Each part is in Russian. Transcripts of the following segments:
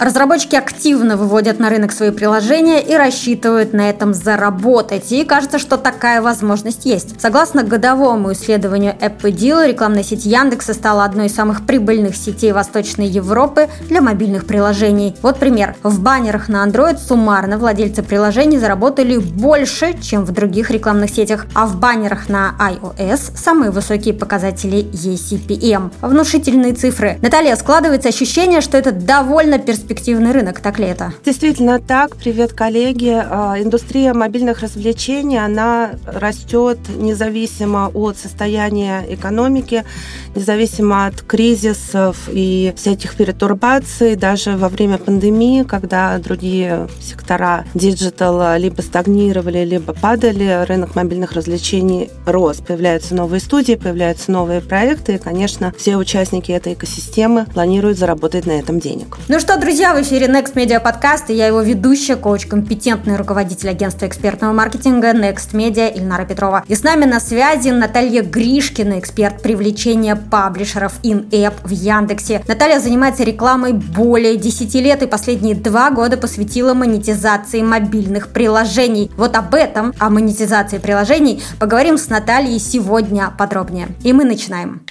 Разработчики активно выводят на рынок свои приложения и рассчитывают на этом заработать. И кажется, что такая возможность есть. Согласно годовому исследованию AppDeal, рекламная сеть Яндекса стала одной из самых прибыльных сетей Восточной Европы для мобильных приложений. Вот пример. В баннерах на Android суммарно владельцы приложений заработали больше, чем в других рекламных сетях, а в баннерах на iOS самые высокие показатели ECPM. Внушительные цифры. Наталья, складывается ощущение, что это довольно перспективно перспективный рынок, так ли это? Действительно так. Привет, коллеги. А, индустрия мобильных развлечений, она растет независимо от состояния экономики, независимо от кризисов и всяких перетурбаций. Даже во время пандемии, когда другие сектора диджитала либо стагнировали, либо падали, рынок мобильных развлечений рос. Появляются новые студии, появляются новые проекты, и, конечно, все участники этой экосистемы планируют заработать на этом денег. Ну что, друзья, Друзья, в эфире Next Media Podcast, и я его ведущая, коуч, компетентный руководитель агентства экспертного маркетинга Next Media Ильнара Петрова. И с нами на связи Наталья Гришкина, эксперт привлечения паблишеров in-app в Яндексе. Наталья занимается рекламой более 10 лет и последние два года посвятила монетизации мобильных приложений. Вот об этом, о монетизации приложений, поговорим с Натальей сегодня подробнее. И мы начинаем.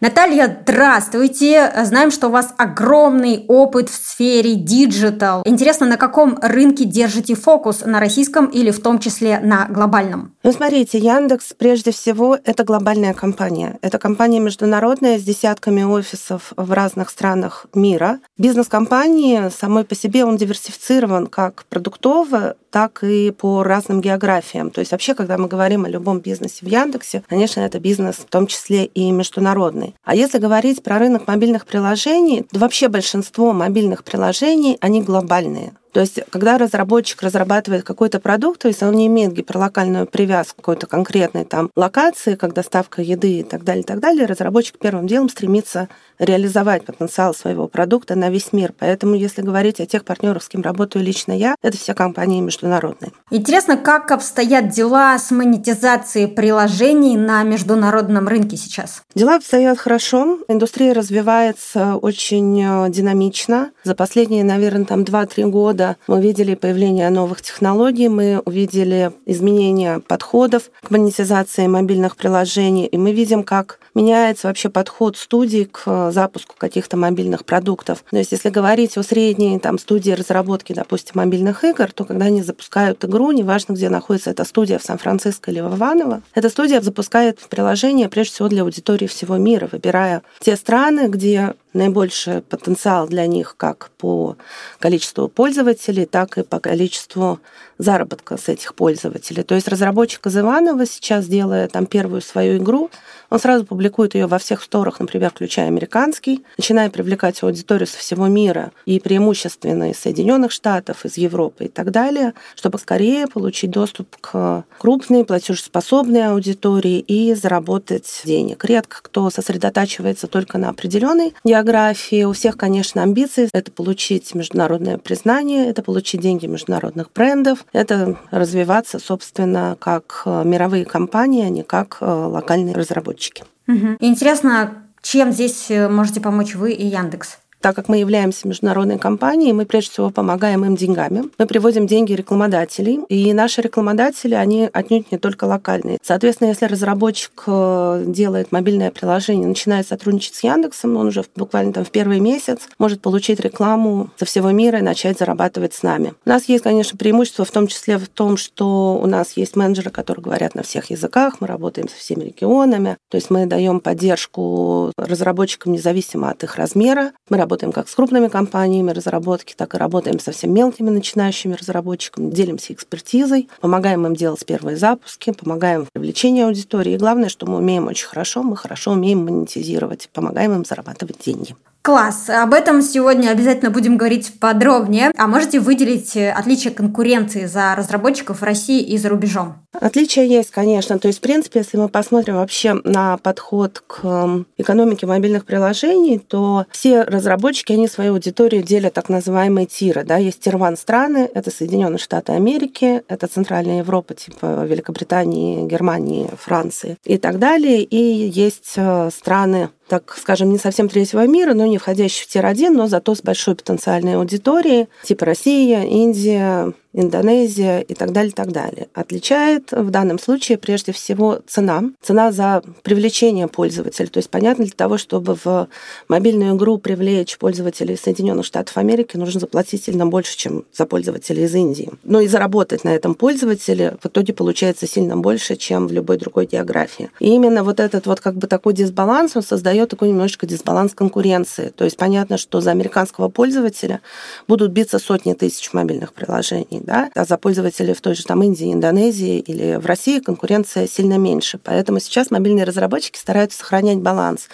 Наталья, здравствуйте. Знаем, что у вас огромный опыт в сфере digital. Интересно, на каком рынке держите фокус? На российском или в том числе на глобальном? Ну, смотрите, Яндекс прежде всего это глобальная компания. Это компания международная с десятками офисов в разных странах мира. Бизнес компании самой по себе он диверсифицирован как продуктово, так и по разным географиям. То есть вообще, когда мы говорим о любом бизнесе в Яндексе, конечно, это бизнес в том числе и международный стороны. А если говорить про рынок мобильных приложений, то вообще большинство мобильных приложений, они глобальные. То есть, когда разработчик разрабатывает какой-то продукт, то есть он не имеет гиперлокальную привязку к какой-то конкретной там локации, как доставка еды и так далее, и так далее, разработчик первым делом стремится реализовать потенциал своего продукта на весь мир. Поэтому, если говорить о тех партнерах, с кем работаю лично я, это все компании международные. Интересно, как обстоят дела с монетизацией приложений на международном рынке сейчас? Дела обстоят хорошо. Индустрия развивается очень э, динамично. За последние, наверное, там 2-3 года года мы увидели появление новых технологий, мы увидели изменение подходов к монетизации мобильных приложений, и мы видим, как меняется вообще подход студий к запуску каких-то мобильных продуктов. То есть, если говорить о средней там, студии разработки, допустим, мобильных игр, то когда они запускают игру, неважно, где находится эта студия, в Сан-Франциско или в Иваново, эта студия запускает приложение прежде всего для аудитории всего мира, выбирая те страны, где наибольший потенциал для них как по количеству пользователей, так и по количеству заработка с этих пользователей. То есть разработчик из Иванова сейчас, делая там первую свою игру, он сразу публикует ее во всех сторах, например, включая американский, начиная привлекать аудиторию со всего мира и преимущественно из Соединенных Штатов, из Европы и так далее, чтобы скорее получить доступ к крупной платежеспособной аудитории и заработать денег. Редко кто сосредотачивается только на определенной географии. У всех, конечно, амбиции. Это получить международное признание, это получить деньги международных брендов, это развиваться, собственно, как мировые компании, а не как локальные разработчики разработчики. Угу. Интересно, чем здесь э, можете помочь вы и Яндекс? Так как мы являемся международной компанией, мы прежде всего помогаем им деньгами. Мы приводим деньги рекламодателей, и наши рекламодатели, они отнюдь не только локальные. Соответственно, если разработчик э, делает мобильное приложение, начинает сотрудничать с Яндексом, он уже буквально там в первый месяц может получить рекламу со всего мира и начать зарабатывать с нами. У нас есть, конечно, преимущество в том числе в том, что у нас есть менеджеры, которые говорят на всех языках, мы работаем со всеми регионами, то есть мы даем поддержку разработчикам независимо от их размера. Мы работаем как с крупными компаниями разработки, так и работаем со всеми мелкими начинающими разработчиками, делимся экспертизой, помогаем им делать первые запуски, помогаем в привлечении аудитории. И главное, что мы умеем очень хорошо, мы хорошо умеем монетизировать, помогаем им зарабатывать деньги. Класс. Об этом сегодня обязательно будем говорить подробнее. А можете выделить э, отличия конкуренции за разработчиков в России и за рубежом? Отличия есть, конечно. То есть, в принципе, если мы посмотрим вообще на подход к эм, экономике мобильных приложений, то все разработчики, они свою аудиторию делят так называемые tier ы. Да? Есть tier-1 страны, это Соединенные Штаты Америки, это Центральная Европа, типа Великобритании, Германии, Франции и так далее. И есть э, страны так скажем, не совсем третьего мира, но не входящий в tier-1, но зато с большой потенциальной аудиторией, типа Россия, Индия, Индонезия и так далее, так далее. Отличает в данном случае прежде всего цена. Цена за привлечение пользователя. То есть, понятно, для того, чтобы в мобильную игру привлечь пользователей Соединенных Штатов Америки, нужно заплатить сильно больше, чем за пользователей из Индии. Но и заработать на этом пользователе в итоге получается сильно больше, чем в любой другой географии. И именно вот этот вот как бы такой дисбаланс, он создает такой немножечко дисбаланс конкуренции. То есть понятно, что за американского пользователя будут биться сотни тысяч мобильных приложений, да, а за пользователей в той же там Индии, Индонезии или в России конкуренция сильно меньше. Поэтому сейчас мобильные разработчики стараются сохранять баланс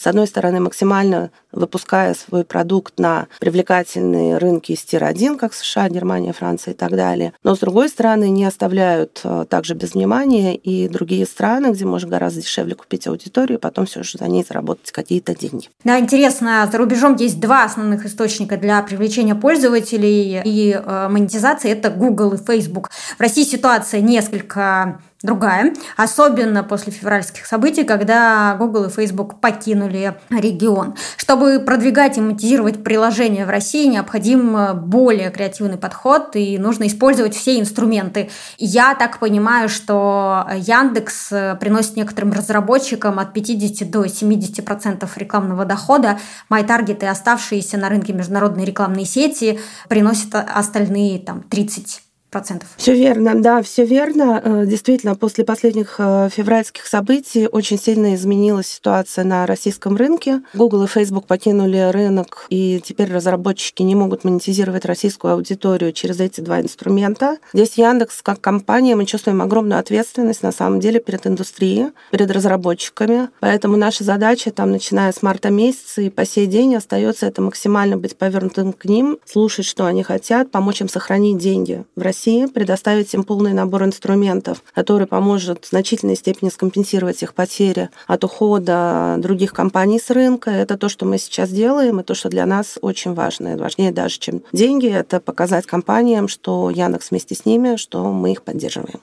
с одной стороны, максимально выпуская свой продукт на привлекательные рынки из тир-1, как США, Германия, Франция и так далее. Но, с другой стороны, не оставляют э, также без внимания и другие страны, где можно гораздо дешевле купить аудиторию, и потом все же за ней заработать какие-то деньги. Да, интересно, за рубежом есть два основных источника для привлечения пользователей и э, монетизации. Это Google и Facebook. В России ситуация несколько другая, особенно после февральских событий, когда Google и Facebook покинули регион. Чтобы продвигать и монетизировать приложения в России, необходим э, более креативный подход и нужно использовать все инструменты. Я так понимаю, что Яндекс э, приносит некоторым разработчикам от 50 до 70 процентов рекламного дохода. MyTarget и оставшиеся на рынке международные рекламные сети приносят остальные там 30 процентов. Все верно, да, все верно. Э, действительно, после последних э, февральских событий очень сильно изменилась ситуация на российском рынке. Google и Facebook покинули рынок, и теперь разработчики не могут монетизировать российскую аудиторию через эти два инструмента. Здесь Яндекс, как компания, мы чувствуем огромную ответственность на самом деле перед индустрией, перед разработчиками. Поэтому наша задача, там, начиная с марта месяца и по сей день, остается это максимально быть повернутым к ним, слушать, что они хотят, помочь им сохранить деньги в России России, предоставить им полный набор инструментов, который поможет в значительной степени скомпенсировать их потери от ухода других компаний с рынка. Это то, что мы сейчас делаем, и то, что для нас очень важно. И важнее даже, чем деньги, это показать компаниям, что Яндекс вместе с ними, что мы их поддерживаем.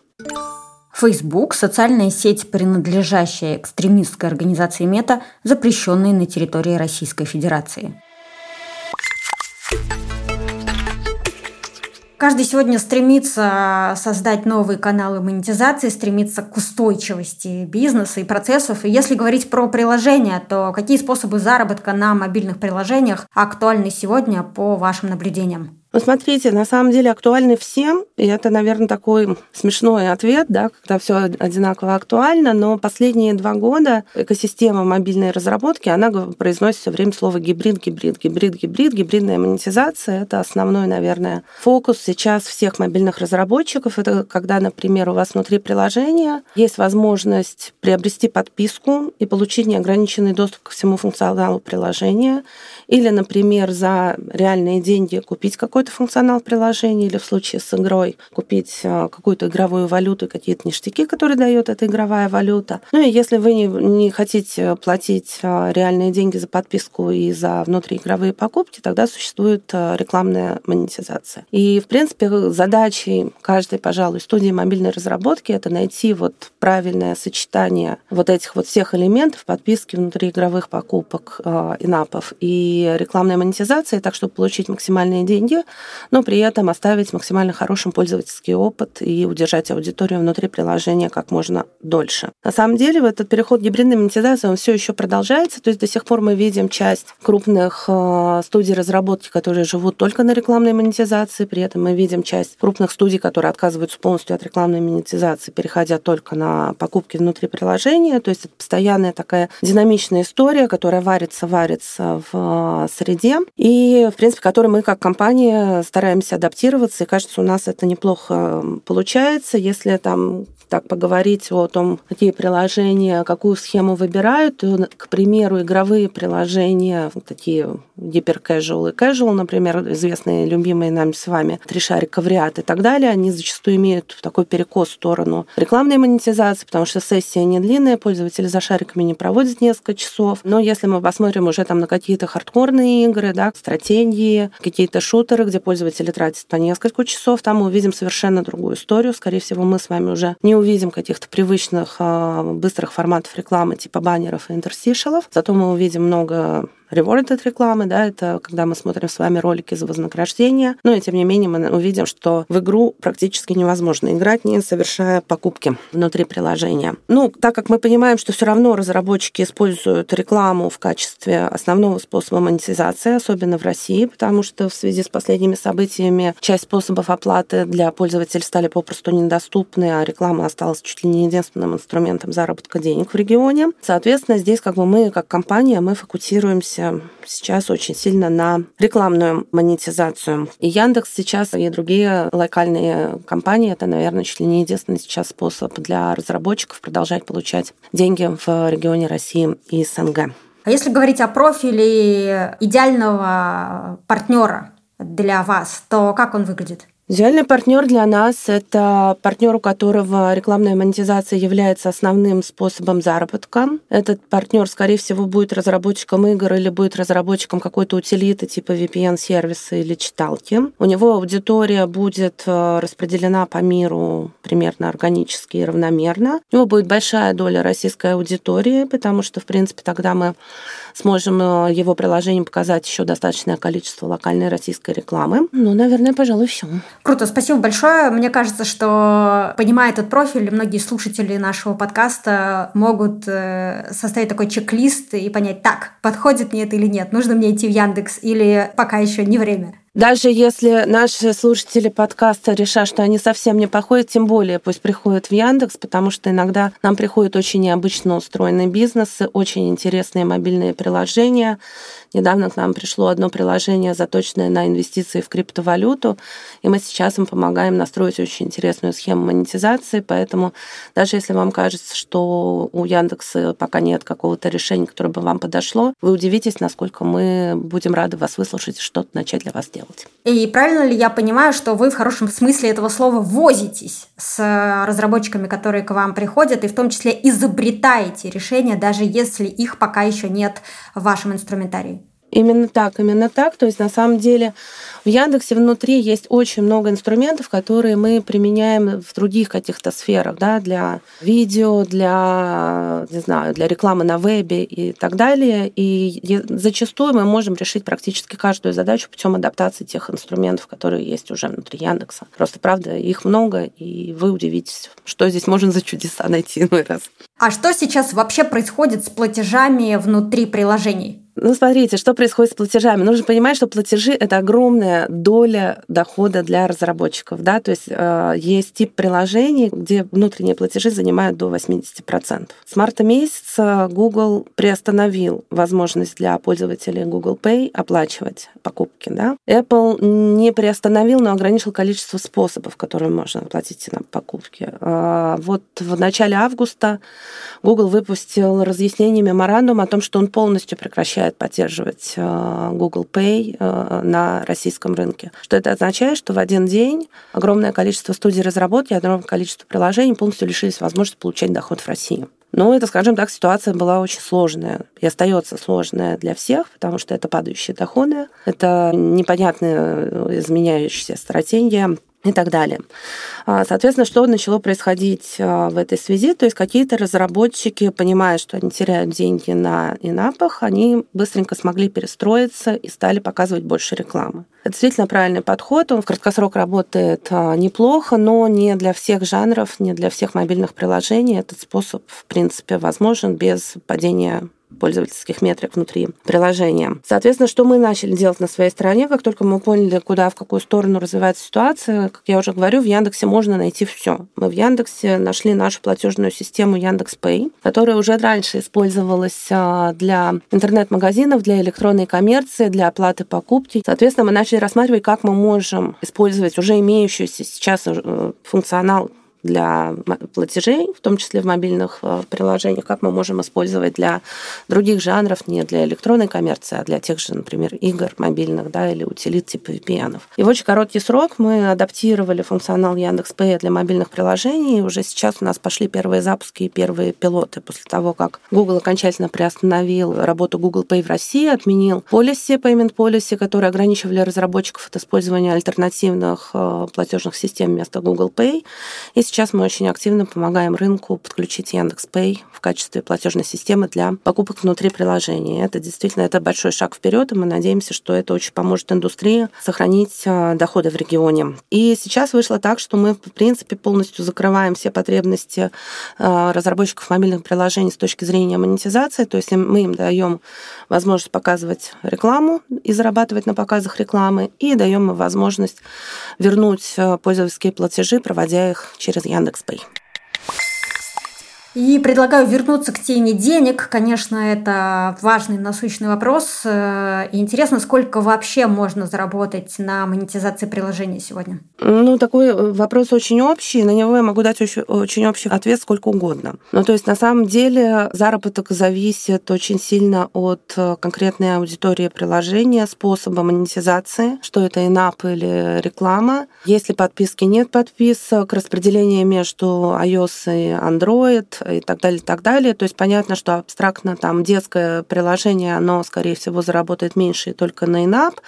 Facebook – социальная сеть, принадлежащая экстремистской организации Мета, запрещенной на территории Российской Федерации. Каждый сегодня стремится создать новые каналы монетизации, стремится к устойчивости бизнеса и процессов. И если говорить про приложения, то какие способы заработка на мобильных приложениях актуальны сегодня по вашим наблюдениям? Ну, смотрите, на самом деле актуальны всем, и это, наверное, такой смешной ответ, да, когда все одинаково актуально, но последние два года экосистема мобильной разработки, она произносит все время слово гибрид, гибрид, гибрид, гибрид, гибридная монетизация. Это основной, наверное, фокус сейчас всех мобильных разработчиков. Это когда, например, у вас внутри приложения есть возможность приобрести подписку и получить неограниченный доступ ко всему функционалу приложения, или, например, за реальные деньги купить какой какой-то функционал приложения или в случае с игрой купить а, какую-то игровую валюту какие-то ништяки, которые дает эта игровая валюта. Ну и если вы не, не хотите платить а, реальные деньги за подписку и за внутриигровые покупки, тогда существует а, рекламная монетизация. И, в принципе, задачей каждой, пожалуй, студии мобильной разработки это найти вот правильное сочетание вот этих вот всех элементов подписки внутриигровых покупок, инапов и рекламной монетизации, так, чтобы получить максимальные деньги, но при этом оставить максимально хорошим пользовательский опыт и удержать аудиторию внутри приложения как можно дольше. На самом деле, этот переход к гибридной монетизации, он все еще продолжается, то есть до сих пор мы видим часть крупных э, студий разработки, которые живут только на рекламной монетизации, при этом мы видим часть крупных студий, которые отказываются полностью от рекламной монетизации, переходя только на покупки внутри приложения, то есть это постоянная такая динамичная история, которая варится, варится в э, среде, и, в принципе, которой мы как компания стараемся адаптироваться, и кажется, у нас это неплохо получается. Если там так поговорить о том, какие приложения, какую схему выбирают, то, к примеру, игровые приложения, такие гипер casual и casual, например, известные, любимые нам с вами, три шарика в ряд и так далее, они зачастую имеют такой перекос в сторону рекламной монетизации, потому что сессия не длинная, пользователи за шариками не проводят несколько часов. Но если мы посмотрим уже там на какие-то хардкорные игры, да, стратегии, какие-то шутеры, где пользователи тратят по несколько часов, там мы увидим совершенно другую историю. Скорее всего, мы с вами уже не увидим каких-то привычных а, быстрых форматов рекламы типа баннеров и интерстишалов, зато мы увидим много rewarded рекламы, да, это когда мы смотрим с вами ролики за вознаграждение, но и тем не менее мы увидим, что в игру практически невозможно играть, не совершая покупки внутри приложения. Ну, так как мы понимаем, что все равно разработчики используют рекламу в качестве основного способа монетизации, особенно в России, потому что в связи с последними событиями часть способов оплаты для пользователей стали попросту недоступны, а реклама осталась чуть ли не единственным инструментом заработка денег в регионе. Соответственно, здесь как бы мы, как компания, мы фокусируемся сейчас очень сильно на рекламную монетизацию. И Яндекс сейчас и другие локальные компании, это, наверное, чуть ли не единственный сейчас способ для разработчиков продолжать получать деньги в регионе России и СНГ. А если говорить о профиле идеального партнера для вас, то как он выглядит? Идеальный партнер для нас – это партнер, у которого рекламная монетизация является основным способом заработка. Этот партнер, скорее всего, будет разработчиком игр или будет разработчиком какой-то утилиты типа VPN-сервиса или читалки. У него аудитория будет э, распределена по миру примерно органически и равномерно. У него будет большая доля российской аудитории, потому что, в принципе, тогда мы сможем э, его приложением показать еще достаточное количество локальной российской рекламы. Ну, наверное, пожалуй, все. Круто, спасибо большое. Мне кажется, что, понимая этот профиль, многие слушатели нашего подкаста могут э, составить такой чек-лист и понять, так, подходит мне это или нет, нужно мне идти в Яндекс или пока еще не время. Даже если наши слушатели подкаста решат, что они совсем не походят, тем более пусть приходят в Яндекс, потому что иногда нам приходят очень необычно устроенные бизнесы, очень интересные мобильные приложения. Недавно к нам пришло одно приложение, заточенное на инвестиции в криптовалюту, и мы сейчас им помогаем настроить очень интересную схему монетизации, поэтому даже если вам кажется, что у Яндекса пока нет какого-то решения, которое бы вам подошло, вы удивитесь, насколько мы будем рады вас выслушать и что-то начать для вас делать делать. И правильно ли я понимаю, что вы в хорошем смысле этого слова возитесь с разработчиками, которые к вам приходят, и в том числе изобретаете решения, даже если их пока еще нет в вашем инструментарии? Именно так, именно так. То есть на самом деле в Яндексе внутри есть очень много инструментов, которые мы применяем в других каких-то сферах, да, для видео, для, не знаю, для рекламы на вебе и так далее. И зачастую мы можем решить практически каждую задачу путем адаптации тех инструментов, которые есть уже внутри Яндекса. Просто, правда, их много, и вы удивитесь, что здесь можно за чудеса найти иной раз. А что сейчас вообще происходит с платежами внутри приложений? Ну, смотрите, что происходит с платежами. Нужно понимать, что платежи — это огромная доля дохода для разработчиков. Да? То есть э, есть тип приложений, где внутренние платежи занимают до 80%. С марта месяца Google приостановил возможность для пользователей Google Pay оплачивать покупки. Да? Apple не приостановил, но ограничил количество способов, которые можно оплатить на покупки. Э, вот в начале августа Google выпустил разъяснение меморандум о том, что он полностью прекращает продолжает поддерживать э, Google Pay э, на российском рынке. Что это означает, что в один день огромное количество студий разработки, огромное количество приложений полностью лишились возможности получать доход в России. Ну, это, скажем так, ситуация была очень сложная и остается сложная для всех, потому что это падающие доходы, это непонятная э, изменяющаяся стратегия и так далее. А, соответственно, что начало происходить а, в этой связи? То есть какие-то разработчики, понимая, что они теряют деньги на инапах, они быстренько смогли перестроиться и стали показывать больше рекламы. Это действительно правильный подход. Он в краткосрок работает а, неплохо, но не для всех жанров, не для всех мобильных приложений. Этот способ, в принципе, возможен без падения пользовательских метрик внутри приложения. Соответственно, что мы начали делать на своей стороне, как только мы поняли, куда, в какую сторону развивается ситуация, как я уже говорю, в Яндексе можно найти все. Мы в Яндексе нашли нашу платежную систему Яндекс Pay, которая уже раньше использовалась а, для интернет-магазинов, для электронной коммерции, для оплаты покупки. Соответственно, мы начали рассматривать, как мы можем использовать уже имеющийся сейчас э, функционал для платежей, в том числе в мобильных э, приложениях, как мы можем использовать для других жанров, не для электронной коммерции, а для тех же, например, игр мобильных да, или утилит типа VPN. И в очень короткий срок мы адаптировали функционал Яндекс.Пэй для мобильных приложений. И уже сейчас у нас пошли первые запуски и первые пилоты после того, как Google окончательно приостановил работу Google Pay в России, отменил policy, payment policy, которые ограничивали разработчиков от использования альтернативных э, платежных систем вместо Google Pay. И сейчас мы очень активно помогаем рынку подключить Яндекс Pay в качестве платежной системы для покупок внутри приложения. Это действительно это большой шаг вперед, и мы надеемся, что это очень поможет индустрии сохранить э, доходы в регионе. И сейчас вышло так, что мы, в принципе, полностью закрываем все потребности э, разработчиков мобильных приложений с точки зрения монетизации. То есть мы им даем возможность показывать рекламу и зарабатывать на показах рекламы, и даем им возможность вернуть э, пользовательские платежи, проводя их через يعطي عندك صبي И предлагаю вернуться к теме денег. Конечно, это важный насущный вопрос. Э, и интересно, сколько вообще можно заработать на монетизации приложения сегодня? Ну, такой э, вопрос очень общий. На него я могу дать очень, очень общий ответ сколько угодно. Ну, то есть, на самом деле, заработок зависит очень сильно от э, конкретной аудитории приложения, способа монетизации, что это инап или реклама. Если подписки нет подписок, распределение между iOS и Android, и так далее, и так далее. То есть понятно, что абстрактно там детское приложение, оно, скорее всего, заработает меньше только на инап,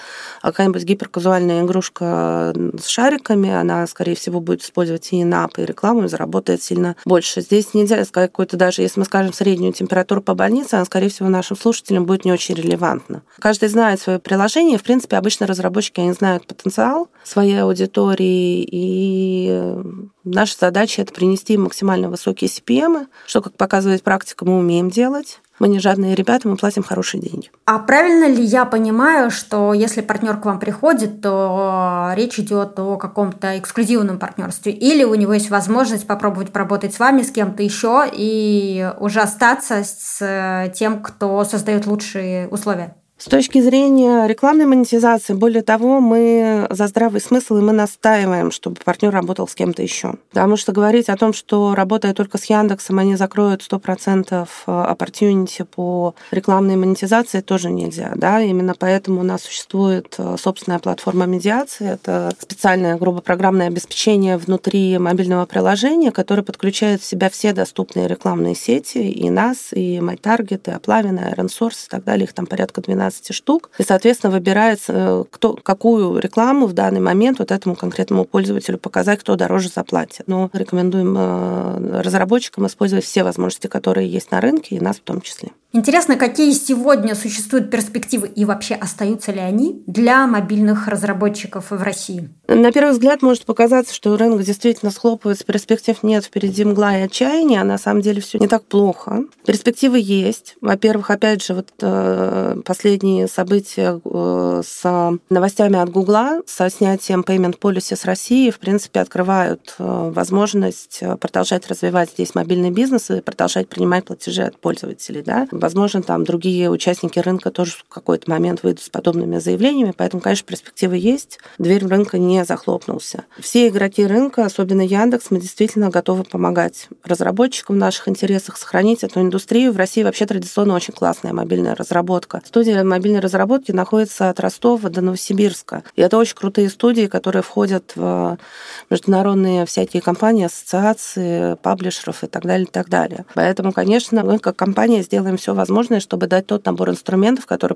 а какая-нибудь гиперказуальная игрушка с шариками, она, скорее всего, будет использовать и инап, и рекламу, и заработает сильно больше. Здесь нельзя сказать какой-то даже, если мы скажем среднюю температуру по больнице, она, скорее всего, нашим слушателям будет не очень релевантна. Каждый знает свое приложение, в принципе, обычно разработчики, они знают потенциал своей аудитории, и наша задача – это принести максимально высокие CPM, что, как показывает практика, мы умеем делать. Мы не жадные ребята, мы платим хорошие деньги. А правильно ли я понимаю, что если партнер к вам приходит, то речь идет о каком-то эксклюзивном партнерстве? Или у него есть возможность попробовать поработать с вами, с кем-то еще и уже остаться с тем, кто создает лучшие условия? С точки зрения рекламной монетизации, более того, мы за здравый смысл и мы настаиваем, чтобы партнер работал с кем-то еще. Потому что говорить о том, что работая только с Яндексом, они закроют 100% opportunity по рекламной монетизации, тоже нельзя. Да? Именно поэтому у нас существует э, собственная платформа медиации. Это специальное грубо программное обеспечение внутри мобильного приложения, которое подключает в себя все доступные рекламные сети, и нас, и MyTarget, и Аплавина, и Iron Source, и так далее. Их там порядка 12 15 штук, и, соответственно, выбирается, э, кто, какую рекламу в данный момент вот этому конкретному пользователю показать, кто дороже заплатит. Но рекомендуем э, разработчикам использовать все возможности, которые есть на рынке, и нас в том числе. Интересно, какие сегодня существуют перспективы и вообще остаются ли они для мобильных разработчиков в России? На первый взгляд может показаться, что рынок действительно схлопывается, перспектив нет, впереди мгла и отчаяние, а на самом деле все не так плохо. Перспективы есть. Во-первых, опять же, вот э, последние события э, с новостями от Гугла, со снятием payment policy с России, в принципе, открывают э, возможность продолжать развивать здесь мобильный бизнес и продолжать принимать платежи от пользователей. Да? Возможно, там другие участники рынка тоже в какой-то момент выйдут с подобными заявлениями, поэтому, конечно, перспективы есть. Дверь рынка не захлопнулся. Все игроки рынка, особенно Яндекс, мы действительно готовы помогать разработчикам в наших интересах сохранить эту индустрию. В России вообще традиционно очень классная мобильная разработка. Студия мобильной разработки находится от Ростова до Новосибирска. И это очень крутые студии, которые входят в международные всякие компании, ассоциации, паблишеров и так далее, и так далее. Поэтому, конечно, мы как компания сделаем все все возможное, чтобы дать тот набор инструментов, который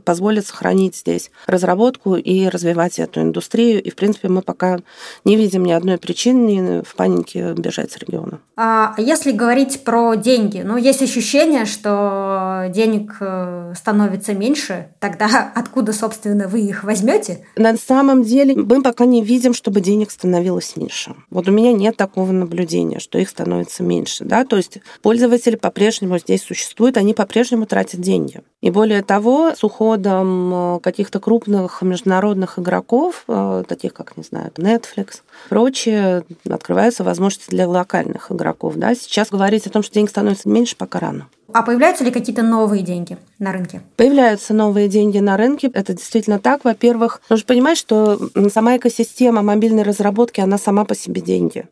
позволит сохранить здесь разработку и развивать эту индустрию. И, в принципе, мы пока не видим ни одной причины в панике бежать с региона. А если говорить про деньги, ну, есть ощущение, что денег э, становится меньше, тогда откуда, собственно, вы их возьмете? На самом деле мы пока не видим, чтобы денег становилось меньше. Вот у меня нет такого наблюдения, что их становится меньше. Да? То есть пользователи по-прежнему здесь существуют, они по-прежнему тратят деньги. И более того, с уходом э, каких-то крупных международных игроков, э, таких как, не знаю, Netflix, прочее, открываются возможности для локальных игроков. Да? Сейчас говорить о том, что денег становится меньше, пока рано. А появляются ли какие-то новые деньги на рынке? Появляются новые деньги на рынке. Это действительно так. Во-первых, нужно понимать, что сама экосистема мобильной разработки, она сама по себе деньги.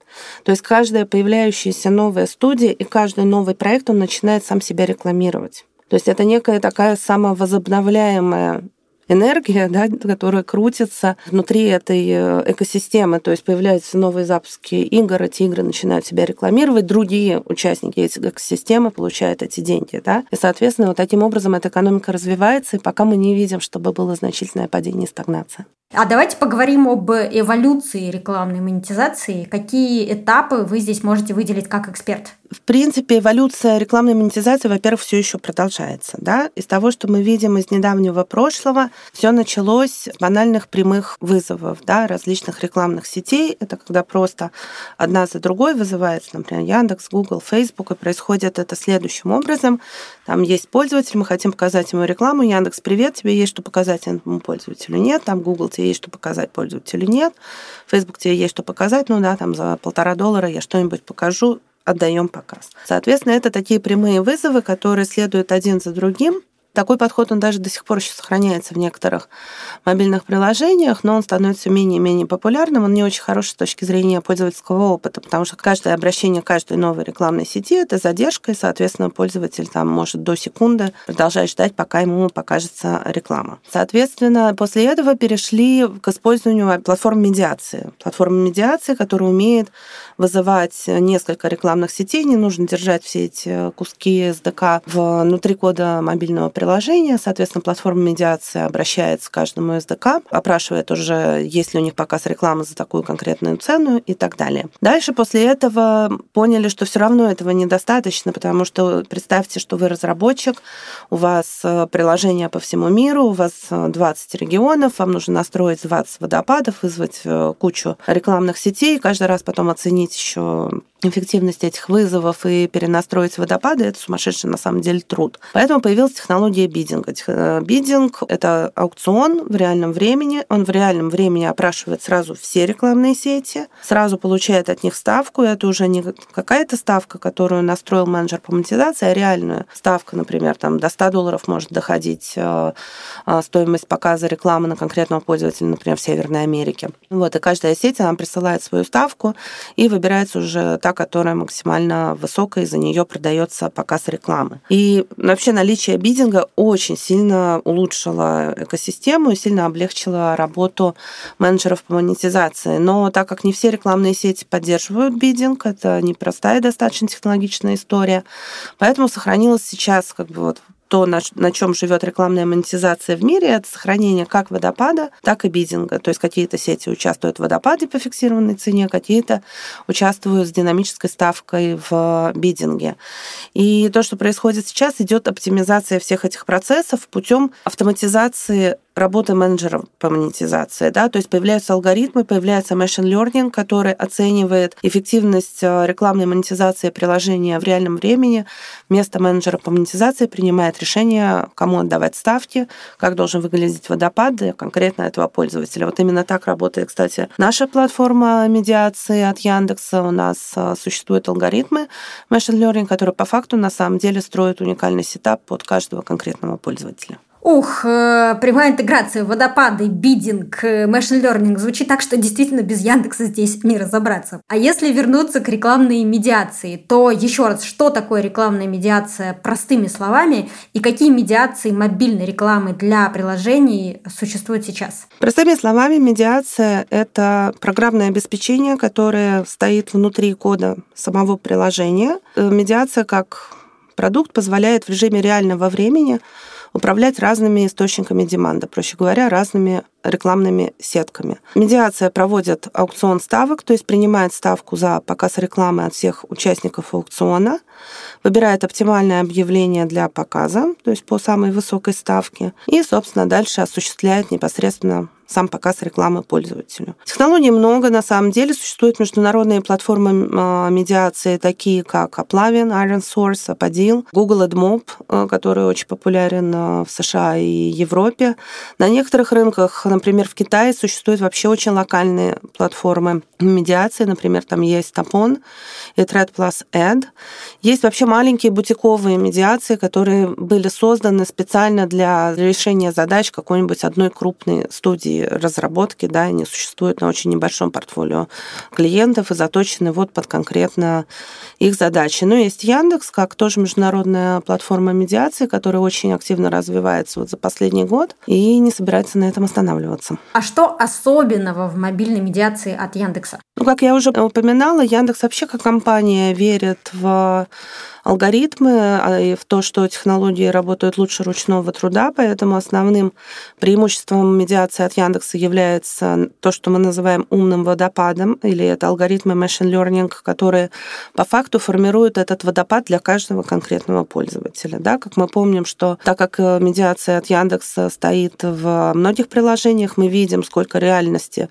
То есть каждая появляющаяся новая студия и каждый новый проект, он начинает сам себя рекламировать. То есть это некая такая самовозобновляемая энергия, да, которая крутится внутри этой э, экосистемы. То есть появляются новые запуски игр, эти игры начинают себя рекламировать, другие участники этой экосистемы получают эти деньги. Да? И, соответственно, вот таким образом эта экономика развивается, и пока мы не видим, чтобы было значительное падение и стагнация. А давайте поговорим об эволюции рекламной монетизации. Какие этапы вы здесь можете выделить как эксперт? В принципе, эволюция рекламной монетизации, во-первых, все еще продолжается. Да? Из того, что мы видим из недавнего прошлого, все началось с банальных прямых вызовов да, различных рекламных сетей. Это когда просто одна за другой вызывается, например, Яндекс, Google, Facebook, и происходит это следующим образом. Там есть пользователь, мы хотим показать ему рекламу. Яндекс, привет, тебе есть что показать этому пользователю? Нет. Там Google, тебе есть что показать пользователю? Нет. Facebook, тебе есть что показать? Ну да, там за полтора доллара я что-нибудь покажу, отдаем показ. Соответственно, это такие прямые вызовы, которые следуют один за другим. Такой подход, он даже до сих пор еще сохраняется в некоторых мобильных приложениях, но он становится менее и менее популярным. Он не очень хороший с точки зрения пользовательского опыта, потому что каждое обращение каждой новой рекламной сети – это задержка, и, соответственно, пользователь там может до секунды продолжать ждать, пока ему покажется реклама. Соответственно, после этого перешли к использованию платформ медиации. Платформа медиации, которая умеет вызывать несколько рекламных сетей, не нужно держать все эти куски SDK внутри кода мобильного приложения, приложения. Соответственно, платформа медиации обращается к каждому SDK, опрашивает уже, есть ли у них показ рекламы за такую конкретную цену и так далее. Дальше после этого поняли, что все равно этого недостаточно, потому что представьте, что вы разработчик, у вас э, приложение по всему миру, у вас 20 э, регионов, вам нужно настроить 20 водопадов, вызвать э, кучу рекламных сетей, каждый раз потом оценить еще эффективность этих вызовов и перенастроить водопады, это сумасшедший на самом деле труд. Поэтому появилась технология бидинга. Э, бидинг – это аукцион в реальном времени. Он в реальном времени опрашивает сразу все рекламные сети, сразу получает от них ставку. Это уже не какая-то ставка, которую настроил менеджер по монетизации, а реальную ставку, например, там до 100 долларов может доходить э, э, стоимость показа рекламы на конкретного пользователя, например, в Северной Америке. Вот, и каждая сеть, она присылает свою ставку и выбирается уже та, которая максимально высокая, и за нее продается показ рекламы. И вообще наличие бидинга очень сильно улучшило экосистему и сильно облегчило работу менеджеров по монетизации. Но так как не все рекламные сети поддерживают бидинг, это непростая достаточно технологичная история, поэтому сохранилось сейчас как бы вот то, на, на чем живет рекламная монетизация в мире, это сохранение как водопада, так и бидинга. То есть какие-то сети участвуют в водопаде по фиксированной цене, какие-то участвуют с динамической ставкой в бидинге. И то, что происходит сейчас, идет оптимизация всех этих процессов путем автоматизации работы менеджеров по монетизации. Да? То есть появляются алгоритмы, появляется machine learning, который оценивает эффективность э, рекламной монетизации приложения в реальном времени. Вместо менеджера по монетизации принимает решение, кому отдавать ставки, как должен выглядеть водопад для конкретно этого пользователя. Вот именно так работает, кстати, наша платформа медиации от Яндекса. У нас э, существуют алгоритмы machine learning, которые по факту на самом деле строят уникальный сетап под каждого конкретного пользователя. Ух, э, прямая интеграция, водопады, бидинг, э, machine learning звучит так, что действительно без Яндекса здесь не разобраться. А если вернуться к рекламной медиации, то еще раз, что такое рекламная медиация простыми словами и какие медиации мобильной рекламы для приложений существуют сейчас? Простыми словами, медиация – это программное обеспечение, которое стоит внутри кода самого приложения. Э, медиация как продукт позволяет в режиме реального времени управлять разными источниками деманда, проще говоря, разными рекламными сетками. Медиация проводит аукцион ставок, то есть принимает ставку за показ рекламы от всех участников аукциона, выбирает оптимальное объявление для показа, то есть по самой высокой ставке, и, собственно, дальше осуществляет непосредственно сам показ рекламы пользователю. Технологий много, на самом деле. Существуют международные платформы а, медиации, такие как Aplavin, Iron Source, Apodil, Google AdMob, а, который очень популярен а, в США и Европе. На некоторых рынках, Например, в Китае существуют вообще очень локальные платформы медиации. Например, там есть Тапон и Thread Plus Ad. Есть вообще маленькие бутиковые медиации, которые были созданы специально для решения задач какой-нибудь одной крупной студии разработки. Да, они существуют на очень небольшом портфолио клиентов и заточены вот под конкретно их задачи. Но есть Яндекс, как тоже международная платформа медиации, которая очень активно развивается вот за последний год и не собирается на этом останавливаться. А что особенного в мобильной медиации от Яндекса? Ну, как я уже упоминала, Яндекс вообще как компания верит в алгоритмы а и в то, что технологии работают лучше ручного труда, поэтому основным преимуществом медиации от Яндекса является то, что мы называем умным водопадом, или это алгоритмы machine learning, которые по факту формируют этот водопад для каждого конкретного пользователя. Да? Как мы помним, что так как медиация от Яндекса стоит в многих приложениях, мы видим, сколько реальности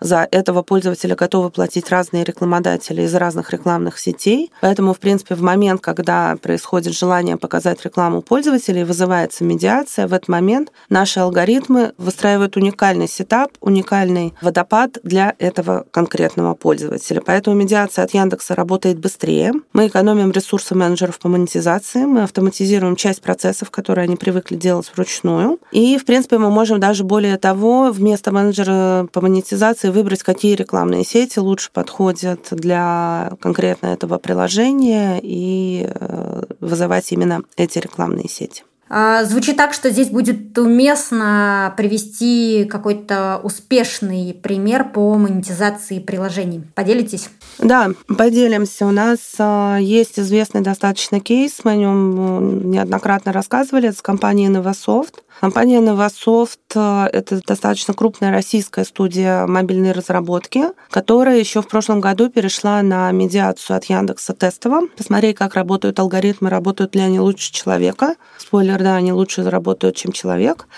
за этого пользователя готовы платить разные рекламодатели из разных рекламных сетей. Поэтому, в принципе, в момент, когда происходит желание показать рекламу пользователей, вызывается медиация, в этот момент наши алгоритмы выстраивают уникальный сетап, уникальный водопад для этого конкретного пользователя. Поэтому медиация от Яндекса работает быстрее. Мы экономим ресурсы менеджеров по монетизации, мы автоматизируем часть процессов, которые они привыкли делать вручную. И, в принципе, мы можем даже более того, вместо менеджера по монетизации выбрать, какие рекламные сети лучше подходят для конкретно этого приложения и Э, вызывать именно эти рекламные сети. А, звучит так, что здесь будет уместно привести какой-то успешный пример по монетизации приложений. Поделитесь? Да, поделимся. У нас а, есть известный достаточно кейс, мы о нем э, неоднократно рассказывали, это с компанией Novasoft. Компания Novasoft э, – это достаточно крупная российская студия мобильной разработки, которая еще в прошлом году перешла на медиацию от Яндекса тестово. Посмотреть, как работают алгоритмы, работают ли они лучше человека. Спойлер, да, они лучше работают, чем человек.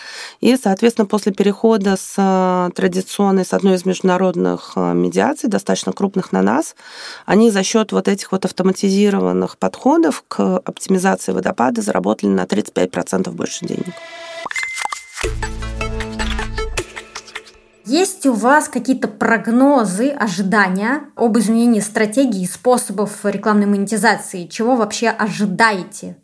И, соответственно, после перехода с э, традиционной, с одной из международных э, медиаций, достаточно крупных на нас, они за счет вот этих вот автоматизированных подходов к оптимизации водопада заработали на 35% больше денег. Есть у вас какие-то прогнозы, ожидания об изменении стратегии способов рекламной монетизации? Чего вообще ожидаете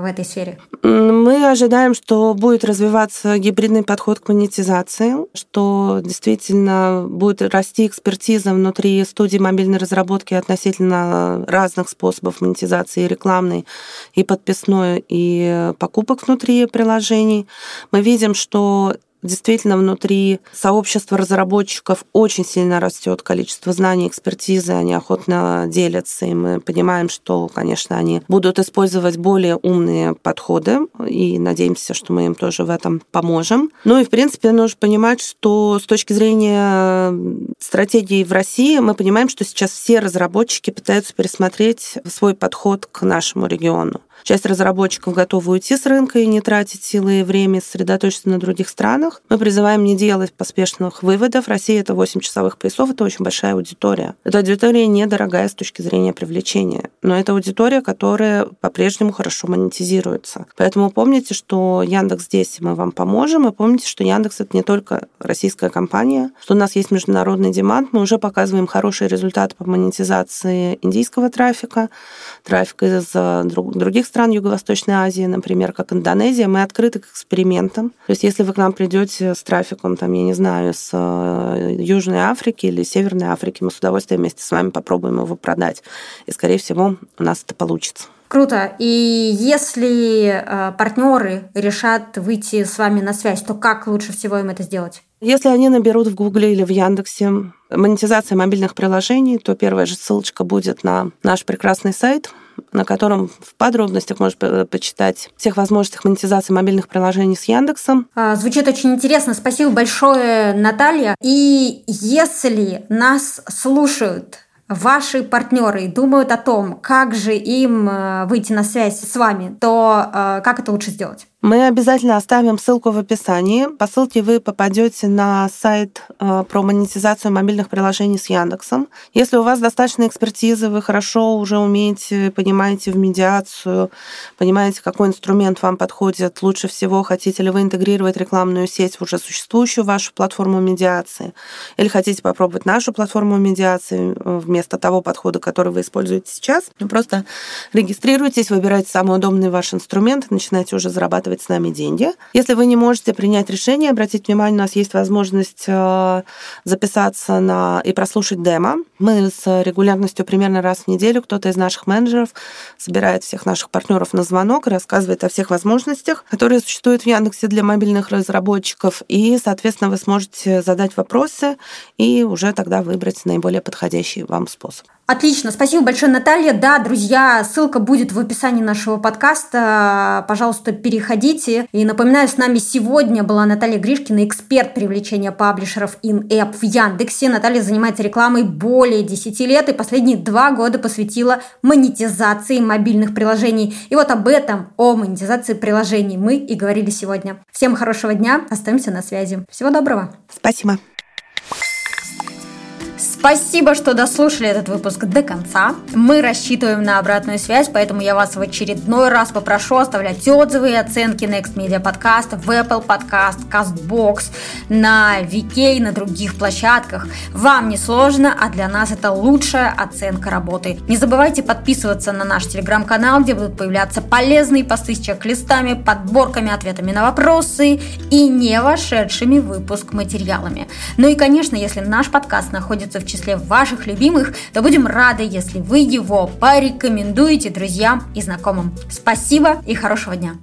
в этой сфере? Мы ожидаем, что будет развиваться гибридный подход к монетизации, что действительно будет расти экспертиза внутри студии мобильной разработки относительно разных способов монетизации, рекламной, и подписной, и покупок внутри приложений. Мы видим, что Действительно, внутри сообщества разработчиков очень сильно растет количество знаний, экспертизы, они охотно делятся, и мы понимаем, что, конечно, они будут использовать более умные подходы, и надеемся, что мы им тоже в этом поможем. Ну и, в принципе, нужно понимать, что с точки зрения стратегии в России, мы понимаем, что сейчас все разработчики пытаются пересмотреть свой подход к нашему региону. Часть разработчиков готова уйти с рынка и не тратить силы и время, сосредоточиться на других странах. Мы призываем не делать поспешных выводов. Россия — это 8 часовых поясов, это очень большая аудитория. Эта аудитория недорогая с точки зрения привлечения, но это аудитория, которая по-прежнему хорошо монетизируется. Поэтому помните, что Яндекс здесь, мы вам поможем, и помните, что Яндекс — это не только российская компания, что у нас есть международный демант, мы уже показываем хорошие результаты по монетизации индийского трафика, трафика из э, других стран Юго-Восточной Азии, например, как Индонезия, мы открыты к экспериментам. То есть если вы к нам придете с трафиком, там, я не знаю, с э, Южной Африки или Северной Африки, мы с удовольствием вместе с вами попробуем его продать. И, скорее всего, у нас это получится. Круто. И если э, партнеры решат выйти с вами на связь, то как лучше всего им это сделать? Если они наберут в Гугле или в Яндексе монетизация мобильных приложений, то первая же ссылочка будет на наш прекрасный сайт на котором в подробностях можно почитать всех возможностях монетизации мобильных приложений с Яндексом. А, звучит очень интересно. Спасибо большое, Наталья. И если нас слушают ваши партнеры и думают о том, как же им э, выйти на связь с вами, то э, как это лучше сделать? Мы обязательно оставим ссылку в описании. По ссылке вы попадете на сайт э, про монетизацию мобильных приложений с Яндексом. Если у вас достаточно экспертизы, вы хорошо уже умеете, понимаете в медиацию, понимаете, какой инструмент вам подходит лучше всего, хотите ли вы интегрировать рекламную сеть в уже существующую вашу платформу медиации, или хотите попробовать нашу платформу медиации э, вместо того подхода, который вы используете сейчас, просто регистрируйтесь, выбирайте самый удобный ваш инструмент начинайте уже зарабатывать с нами деньги. Если вы не можете принять решение, обратите внимание, у нас есть возможность э, записаться на и прослушать демо. Мы с регулярностью примерно раз в неделю кто-то из наших менеджеров собирает всех наших партнеров на звонок рассказывает о всех возможностях, которые существуют в Яндексе для мобильных разработчиков. И, соответственно, вы сможете задать вопросы и уже тогда выбрать наиболее подходящий вам способ. Отлично, спасибо большое, Наталья. Да, друзья, ссылка будет в описании нашего подкаста. Пожалуйста, переходите. И напоминаю, с нами сегодня была Наталья Гришкина, эксперт привлечения паблишеров in-app в Яндексе. Наталья занимается рекламой более 10 лет и последние два года посвятила монетизации мобильных приложений. И вот об этом, о монетизации приложений мы и говорили сегодня. Всем хорошего дня, остаемся на связи. Всего доброго. Спасибо. Спасибо, что дослушали этот выпуск до конца. Мы рассчитываем на обратную связь, поэтому я вас в очередной раз попрошу оставлять отзывы и оценки Next Media Podcast в Apple Podcast, CastBox, на VK, на других площадках. Вам не сложно, а для нас это лучшая оценка работы. Не забывайте подписываться на наш телеграм-канал, где будут появляться полезные посты с чек-листами, подборками, ответами на вопросы и не вошедшими в выпуск материалами. Ну и, конечно, если наш подкаст находится в числе ваших любимых, то будем рады, если вы его порекомендуете друзьям и знакомым. Спасибо и хорошего дня!